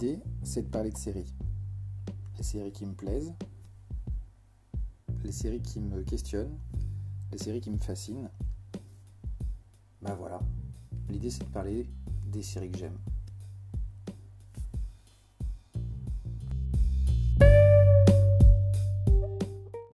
L'idée, c'est de parler de séries. Les séries qui me plaisent, les séries qui me questionnent, les séries qui me fascinent. Ben voilà, l'idée c'est de parler des séries que j'aime.